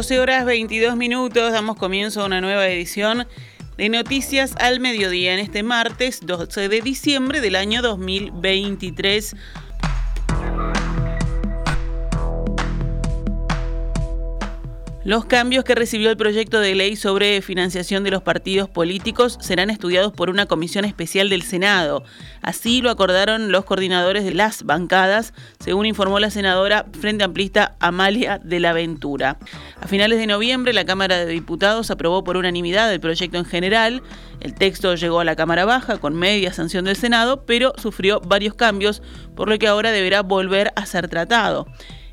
12 horas 22 minutos, damos comienzo a una nueva edición de Noticias al Mediodía en este martes 12 de diciembre del año 2023. Los cambios que recibió el proyecto de ley sobre financiación de los partidos políticos serán estudiados por una comisión especial del Senado. Así lo acordaron los coordinadores de las bancadas, según informó la senadora Frente Amplista Amalia de la Ventura. A finales de noviembre, la Cámara de Diputados aprobó por unanimidad el proyecto en general. El texto llegó a la Cámara Baja con media sanción del Senado, pero sufrió varios cambios, por lo que ahora deberá volver a ser tratado.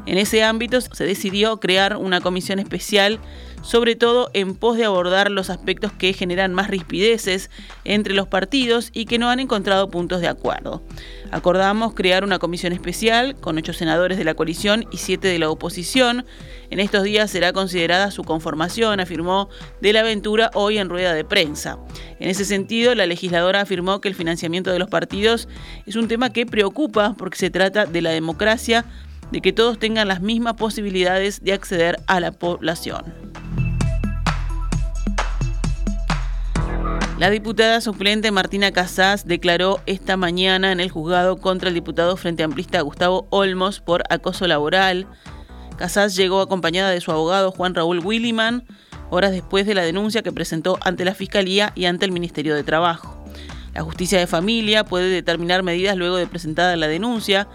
En ese ámbito se decidió crear una comisión especial, sobre todo en pos de abordar los aspectos que generan más rispideces entre los partidos y que no han encontrado puntos de acuerdo. Acordamos crear una comisión especial con ocho senadores de la coalición y siete de la oposición. En estos días será considerada su conformación, afirmó De la Aventura hoy en rueda de prensa. En ese sentido, la legisladora afirmó que el financiamiento de los partidos es un tema que preocupa porque se trata de la democracia de que todos tengan las mismas posibilidades de acceder a la población. La diputada suplente Martina Casás declaró esta mañana en el juzgado contra el diputado frente amplista Gustavo Olmos por acoso laboral. Casás llegó acompañada de su abogado Juan Raúl Williman horas después de la denuncia que presentó ante la Fiscalía y ante el Ministerio de Trabajo. La justicia de familia puede determinar medidas luego de presentada la denuncia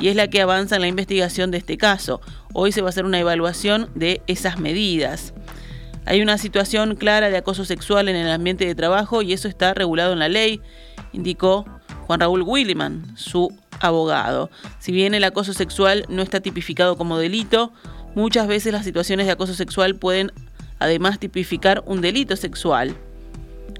y es la que avanza en la investigación de este caso. Hoy se va a hacer una evaluación de esas medidas. Hay una situación clara de acoso sexual en el ambiente de trabajo y eso está regulado en la ley, indicó Juan Raúl Williman, su abogado. Si bien el acoso sexual no está tipificado como delito, muchas veces las situaciones de acoso sexual pueden además tipificar un delito sexual,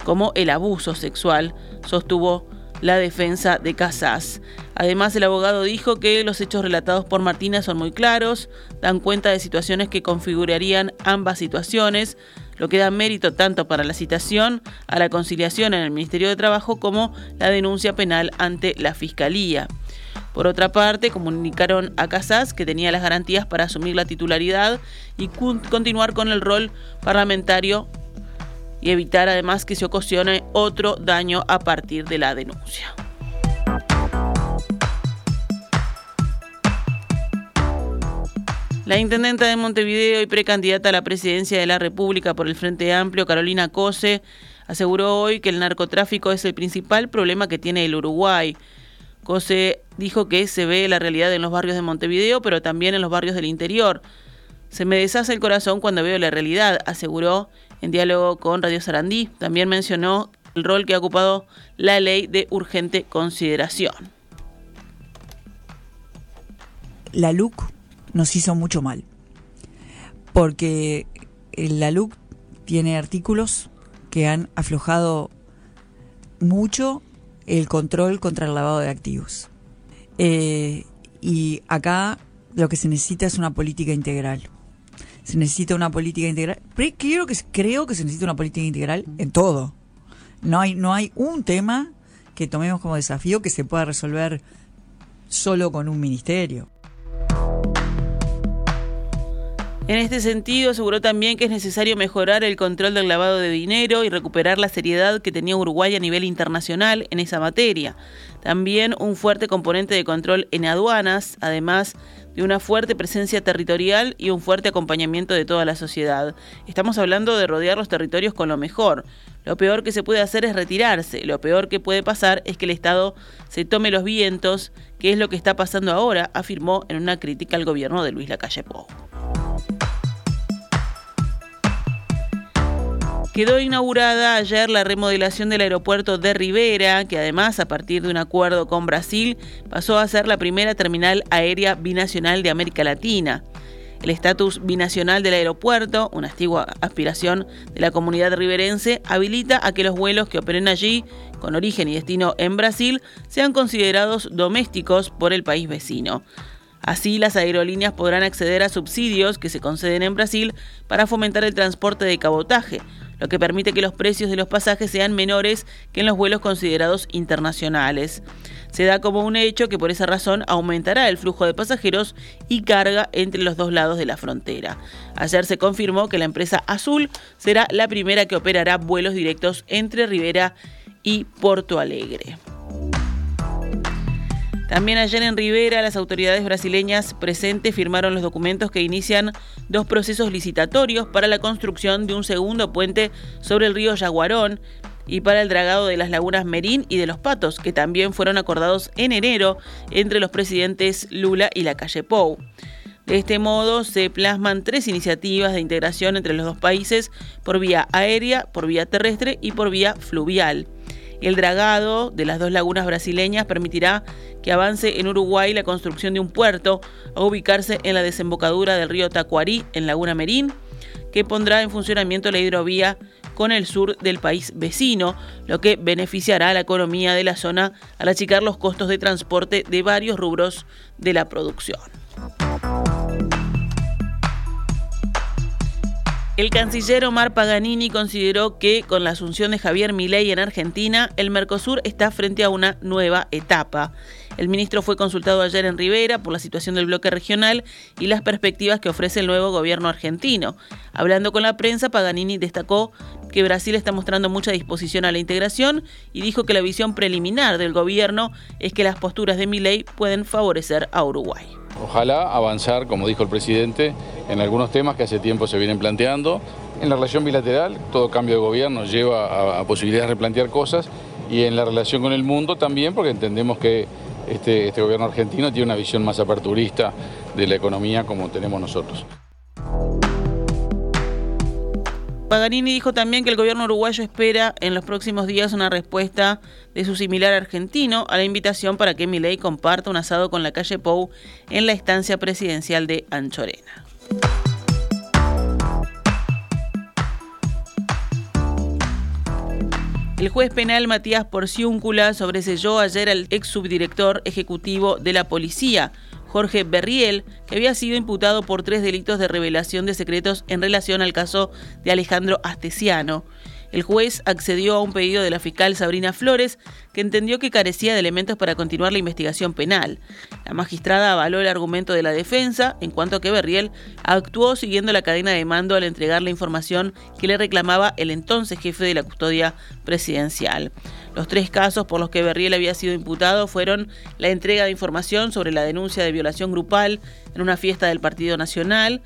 como el abuso sexual, sostuvo la defensa de Casas. Además, el abogado dijo que los hechos relatados por Martina son muy claros, dan cuenta de situaciones que configurarían ambas situaciones, lo que da mérito tanto para la citación a la conciliación en el Ministerio de Trabajo como la denuncia penal ante la Fiscalía. Por otra parte, comunicaron a Casas que tenía las garantías para asumir la titularidad y continuar con el rol parlamentario y evitar además que se ocasione otro daño a partir de la denuncia. La intendenta de Montevideo y precandidata a la presidencia de la República por el Frente Amplio, Carolina Cose, aseguró hoy que el narcotráfico es el principal problema que tiene el Uruguay. Cose dijo que se ve la realidad en los barrios de Montevideo, pero también en los barrios del interior. Se me deshace el corazón cuando veo la realidad, aseguró en diálogo con Radio Sarandí. También mencionó el rol que ha ocupado la ley de urgente consideración. La LUC nos hizo mucho mal, porque la LUC tiene artículos que han aflojado mucho el control contra el lavado de activos. Eh, y acá lo que se necesita es una política integral se necesita una política integral. Creo que, creo que se necesita una política integral en todo. No hay, no hay un tema que tomemos como desafío que se pueda resolver solo con un ministerio. En este sentido, aseguró también que es necesario mejorar el control del lavado de dinero y recuperar la seriedad que tenía Uruguay a nivel internacional en esa materia. También un fuerte componente de control en aduanas, además de una fuerte presencia territorial y un fuerte acompañamiento de toda la sociedad. Estamos hablando de rodear los territorios con lo mejor. Lo peor que se puede hacer es retirarse. Lo peor que puede pasar es que el Estado se tome los vientos, que es lo que está pasando ahora, afirmó en una crítica al gobierno de Luis Lacalle Pou. Quedó inaugurada ayer la remodelación del aeropuerto de Rivera, que además, a partir de un acuerdo con Brasil, pasó a ser la primera terminal aérea binacional de América Latina. El estatus binacional del aeropuerto, una antigua aspiración de la comunidad riverense, habilita a que los vuelos que operen allí, con origen y destino en Brasil, sean considerados domésticos por el país vecino. Así, las aerolíneas podrán acceder a subsidios que se conceden en Brasil para fomentar el transporte de cabotaje, lo que permite que los precios de los pasajes sean menores que en los vuelos considerados internacionales. Se da como un hecho que por esa razón aumentará el flujo de pasajeros y carga entre los dos lados de la frontera. Ayer se confirmó que la empresa Azul será la primera que operará vuelos directos entre Rivera y Porto Alegre. También ayer en Rivera, las autoridades brasileñas presentes firmaron los documentos que inician dos procesos licitatorios para la construcción de un segundo puente sobre el río Yaguarón y para el dragado de las lagunas Merín y de los Patos, que también fueron acordados en enero entre los presidentes Lula y la calle Pou. De este modo se plasman tres iniciativas de integración entre los dos países por vía aérea, por vía terrestre y por vía fluvial. El dragado de las dos lagunas brasileñas permitirá que avance en Uruguay la construcción de un puerto a ubicarse en la desembocadura del río Tacuarí, en Laguna Merín, que pondrá en funcionamiento la hidrovía con el sur del país vecino, lo que beneficiará a la economía de la zona al achicar los costos de transporte de varios rubros de la producción. El canciller Omar Paganini consideró que con la asunción de Javier Milei en Argentina, el Mercosur está frente a una nueva etapa. El ministro fue consultado ayer en Rivera por la situación del bloque regional y las perspectivas que ofrece el nuevo gobierno argentino. Hablando con la prensa, Paganini destacó que Brasil está mostrando mucha disposición a la integración y dijo que la visión preliminar del gobierno es que las posturas de Milei pueden favorecer a Uruguay. Ojalá avanzar, como dijo el presidente, en algunos temas que hace tiempo se vienen planteando. En la relación bilateral, todo cambio de gobierno lleva a, posibilidades de replantear cosas y en la relación con el mundo también, porque entendemos que este, este gobierno argentino tiene una visión más aperturista de la economía como tenemos nosotros. Paganini dijo también que el gobierno uruguayo espera en los próximos días una respuesta de su similar argentino a la invitación para que Milei comparta un asado con la calle Pou en la estancia presidencial de Anchorena. El juez penal Matías Porciúncula sobreselló ayer al ex subdirector ejecutivo de la policía, Jorge Berriel, que había sido imputado por tres delitos de revelación de secretos en relación al caso de Alejandro Astesiano. El juez accedió a un pedido de la fiscal Sabrina Flores, que entendió que carecía de elementos para continuar la investigación penal. La magistrada avaló el argumento de la defensa, en cuanto a que Berriel actuó siguiendo la cadena de mando al entregar la información que le reclamaba el entonces jefe de la custodia presidencial. Los tres casos por los que Berriel había sido imputado fueron la entrega de información sobre la denuncia de violación grupal en una fiesta del Partido Nacional,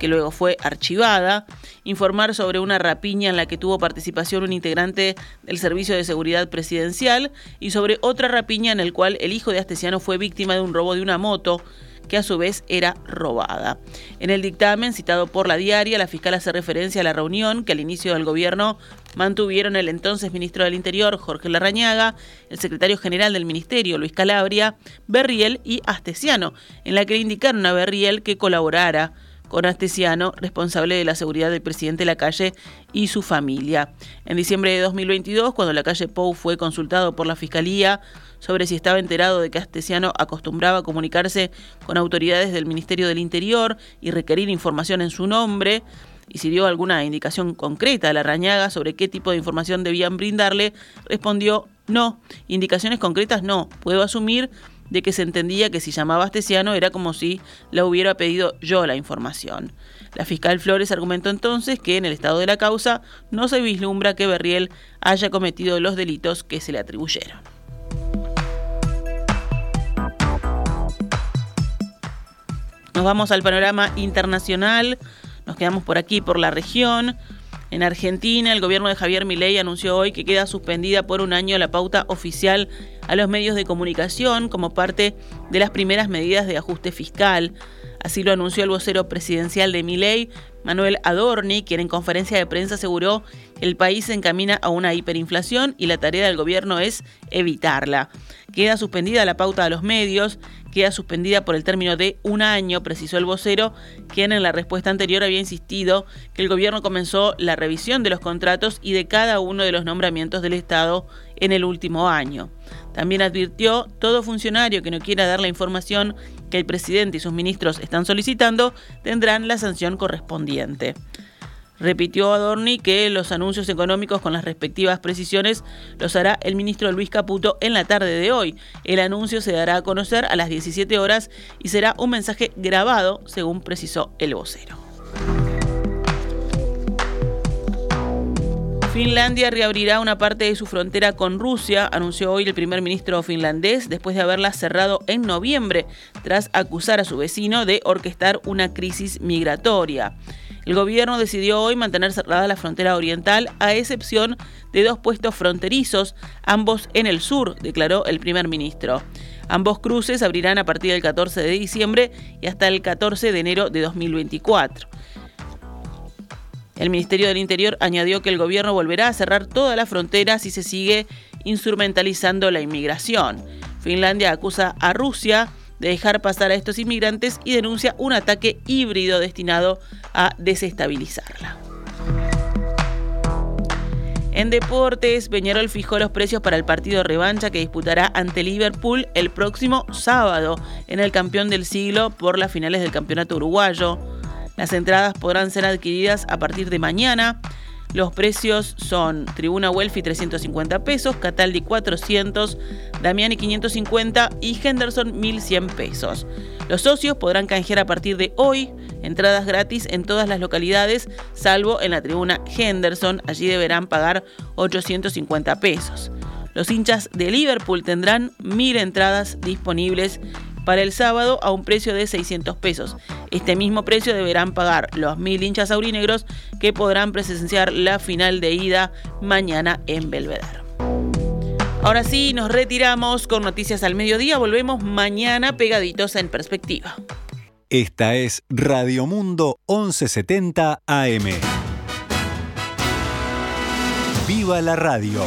que luego fue archivada, informar sobre una rapiña en la que tuvo participación un integrante del Servicio de Seguridad Presidencial y sobre otra rapiña en el cual el hijo de Astesiano fue víctima de un robo de una moto que a su vez era robada. En el dictamen citado por la diaria, la fiscal hace referencia a la reunión que al inicio del gobierno mantuvieron el entonces ministro del Interior, Jorge Larrañaga, el secretario general del ministerio, Luis Calabria, Berriel y Astesiano, en la que indicaron a Berriel que colaborara con Astesiano, responsable de la seguridad del presidente Lacalle y su familia. En diciembre de 2022, cuando Lacalle Pou fue consultado por la Fiscalía sobre si estaba enterado de que Astesiano acostumbraba comunicarse con autoridades del Ministerio del Interior y requerir información en su nombre, y si dio alguna indicación concreta a la Rañaga sobre qué tipo de información debían brindarle, respondió no, indicaciones concretas no, puedo asumir de que se entendía que si llamaba a Astesiano era como si la hubiera pedido yo la información. La fiscal Flores argumentó entonces que en el estado de la causa no se vislumbra que Berriel haya cometido los delitos que se le atribuyeron. Nos vamos al panorama internacional, nos quedamos por aquí, por la región. En Argentina, el gobierno de Javier Milei anunció hoy que queda suspendida por un año la pauta oficial a los medios de comunicación como parte de las primeras medidas de ajuste fiscal. Así lo anunció el vocero presidencial de Milei, Manuel Adorni, quien en conferencia de prensa aseguró que el país se encamina a una hiperinflación y la tarea del gobierno es evitarla. Queda suspendida la pauta a los medios, queda suspendida por el término de un año, precisó el vocero, quien en la respuesta anterior había insistido que el gobierno comenzó la revisión de los contratos y de cada uno de los nombramientos del Estado en el último año. También advirtió, todo funcionario que no quiera dar la información que el presidente y sus ministros están solicitando tendrán la sanción correspondiente. Repitió Adorni que los anuncios económicos con las respectivas precisiones los hará el ministro Luis Caputo en la tarde de hoy. El anuncio se dará a conocer a las 17 horas y será un mensaje grabado, según precisó el vocero. Finlandia reabrirá una parte de su frontera con Rusia, anunció hoy el primer ministro finlandés, después de haberla cerrado en noviembre, tras acusar a su vecino de orquestar una crisis migratoria. El gobierno decidió hoy mantener cerrada la frontera oriental, a excepción de dos puestos fronterizos, ambos en el sur, declaró el primer ministro. Ambos cruces abrirán a partir del 14 de diciembre y hasta el 14 de enero de 2024. El Ministerio del Interior añadió que el gobierno volverá a cerrar toda la frontera si se sigue instrumentalizando la inmigración. Finlandia acusa a Rusia de dejar pasar a estos inmigrantes y denuncia un ataque híbrido destinado a desestabilizarla. En deportes, Peñarol fijó los precios para el partido revancha que disputará ante Liverpool el próximo sábado en el campeón del siglo por las finales del campeonato uruguayo. Las entradas podrán ser adquiridas a partir de mañana los precios son Tribuna Welfi 350 pesos, Cataldi 400, Damiani 550 y Henderson 1100 pesos. Los socios podrán canjear a partir de hoy entradas gratis en todas las localidades, salvo en la tribuna Henderson. Allí deberán pagar 850 pesos. Los hinchas de Liverpool tendrán 1000 entradas disponibles para el sábado a un precio de 600 pesos. Este mismo precio deberán pagar los mil hinchas aurinegros que podrán presenciar la final de ida mañana en Belvedere. Ahora sí, nos retiramos con noticias al mediodía. Volvemos mañana pegaditos en perspectiva. Esta es Radio Mundo 1170 AM. ¡Viva la radio!